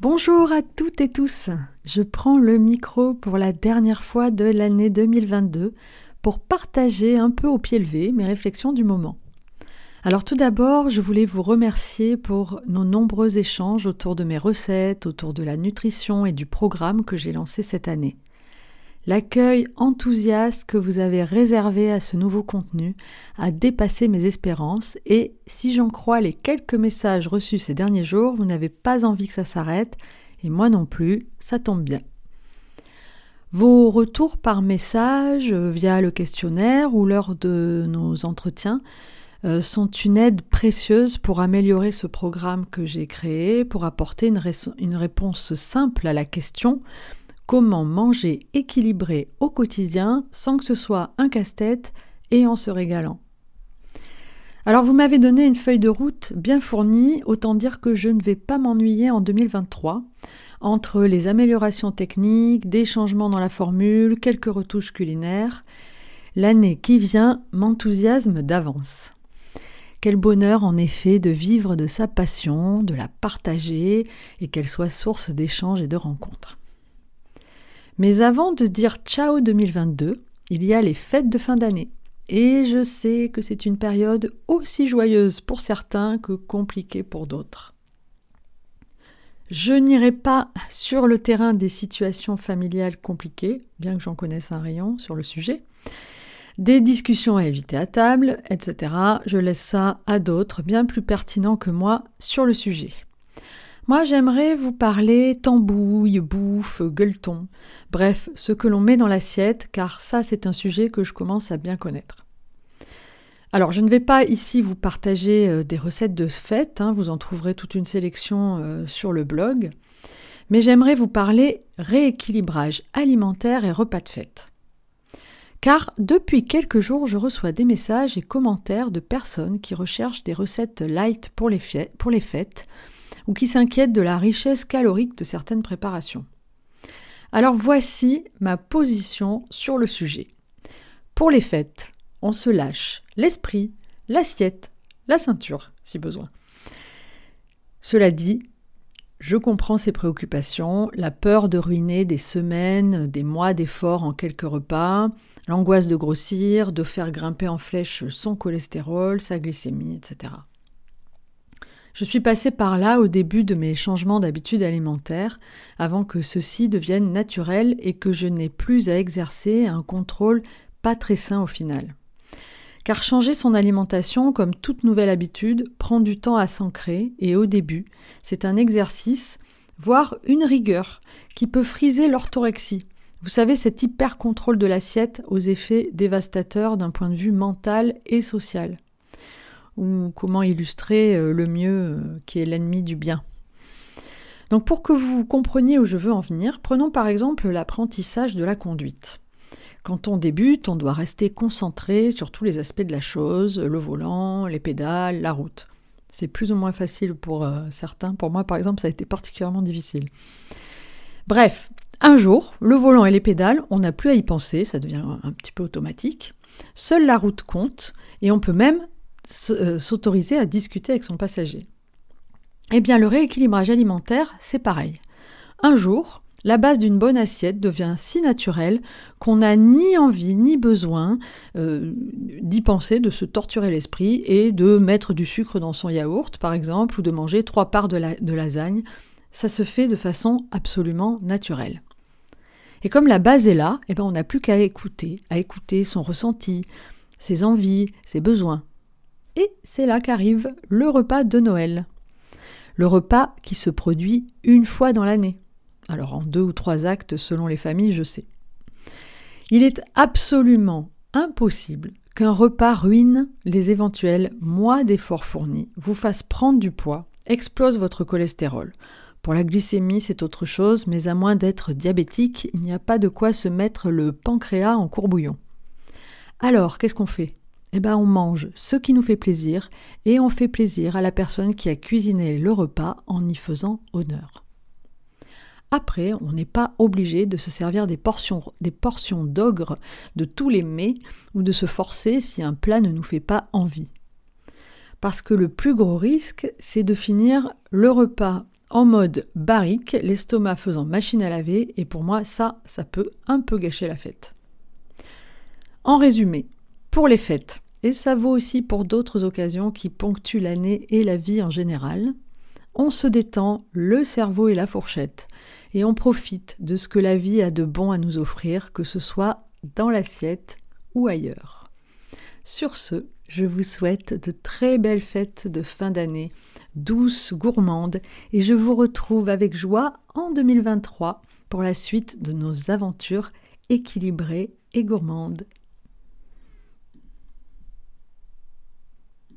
Bonjour à toutes et tous. Je prends le micro pour la dernière fois de l'année 2022 pour partager un peu au pied levé mes réflexions du moment. Alors tout d'abord, je voulais vous remercier pour nos nombreux échanges autour de mes recettes, autour de la nutrition et du programme que j'ai lancé cette année. L'accueil enthousiaste que vous avez réservé à ce nouveau contenu a dépassé mes espérances et, si j'en crois les quelques messages reçus ces derniers jours, vous n'avez pas envie que ça s'arrête, et moi non plus, ça tombe bien. Vos retours par message, euh, via le questionnaire ou lors de nos entretiens, euh, sont une aide précieuse pour améliorer ce programme que j'ai créé, pour apporter une, une réponse simple à la question Comment manger équilibré au quotidien sans que ce soit un casse-tête et en se régalant alors vous m'avez donné une feuille de route bien fournie, autant dire que je ne vais pas m'ennuyer en 2023. Entre les améliorations techniques, des changements dans la formule, quelques retouches culinaires, l'année qui vient m'enthousiasme d'avance. Quel bonheur en effet de vivre de sa passion, de la partager et qu'elle soit source d'échanges et de rencontres. Mais avant de dire ciao 2022, il y a les fêtes de fin d'année. Et je sais que c'est une période aussi joyeuse pour certains que compliquée pour d'autres. Je n'irai pas sur le terrain des situations familiales compliquées, bien que j'en connaisse un rayon sur le sujet. Des discussions à éviter à table, etc. Je laisse ça à d'autres, bien plus pertinents que moi, sur le sujet. Moi, j'aimerais vous parler tambouille, bouffe, gueuleton, bref, ce que l'on met dans l'assiette, car ça, c'est un sujet que je commence à bien connaître. Alors, je ne vais pas ici vous partager euh, des recettes de fête, hein, vous en trouverez toute une sélection euh, sur le blog, mais j'aimerais vous parler rééquilibrage alimentaire et repas de fête. Car depuis quelques jours, je reçois des messages et commentaires de personnes qui recherchent des recettes light pour les, pour les fêtes, ou qui s'inquiètent de la richesse calorique de certaines préparations. Alors voici ma position sur le sujet. Pour les fêtes, on se lâche l'esprit, l'assiette, la ceinture, si besoin. Cela dit, je comprends ces préoccupations, la peur de ruiner des semaines, des mois d'efforts en quelques repas, l'angoisse de grossir, de faire grimper en flèche son cholestérol, sa glycémie, etc. Je suis passée par là au début de mes changements d'habitude alimentaire, avant que ceux-ci deviennent naturels et que je n'ai plus à exercer un contrôle pas très sain au final. Car changer son alimentation, comme toute nouvelle habitude, prend du temps à s'ancrer et au début, c'est un exercice, voire une rigueur, qui peut friser l'orthorexie. Vous savez, cet hyper contrôle de l'assiette aux effets dévastateurs d'un point de vue mental et social ou comment illustrer euh, le mieux euh, qui est l'ennemi du bien. Donc pour que vous compreniez où je veux en venir, prenons par exemple l'apprentissage de la conduite. Quand on débute, on doit rester concentré sur tous les aspects de la chose, le volant, les pédales, la route. C'est plus ou moins facile pour euh, certains. Pour moi, par exemple, ça a été particulièrement difficile. Bref, un jour, le volant et les pédales, on n'a plus à y penser, ça devient un petit peu automatique. Seule la route compte et on peut même s'autoriser à discuter avec son passager. Eh bien, le rééquilibrage alimentaire, c'est pareil. Un jour, la base d'une bonne assiette devient si naturelle qu'on n'a ni envie ni besoin euh, d'y penser, de se torturer l'esprit et de mettre du sucre dans son yaourt, par exemple, ou de manger trois parts de, de lasagne. Ça se fait de façon absolument naturelle. Et comme la base est là, eh ben on n'a plus qu'à écouter, à écouter son ressenti, ses envies, ses besoins. Et c'est là qu'arrive le repas de Noël. Le repas qui se produit une fois dans l'année. Alors en deux ou trois actes selon les familles, je sais. Il est absolument impossible qu'un repas ruine les éventuels mois d'efforts fournis, vous fasse prendre du poids, explose votre cholestérol. Pour la glycémie, c'est autre chose, mais à moins d'être diabétique, il n'y a pas de quoi se mettre le pancréas en courbouillon. Alors, qu'est-ce qu'on fait? Eh ben on mange ce qui nous fait plaisir et on fait plaisir à la personne qui a cuisiné le repas en y faisant honneur. Après, on n'est pas obligé de se servir des portions, des portions d'ogre de tous les mets ou de se forcer si un plat ne nous fait pas envie. Parce que le plus gros risque, c'est de finir le repas en mode barrique, l'estomac faisant machine à laver, et pour moi, ça, ça peut un peu gâcher la fête. En résumé, pour les fêtes, et ça vaut aussi pour d'autres occasions qui ponctuent l'année et la vie en général, on se détend le cerveau et la fourchette, et on profite de ce que la vie a de bon à nous offrir, que ce soit dans l'assiette ou ailleurs. Sur ce, je vous souhaite de très belles fêtes de fin d'année, douces, gourmandes, et je vous retrouve avec joie en 2023 pour la suite de nos aventures équilibrées et gourmandes.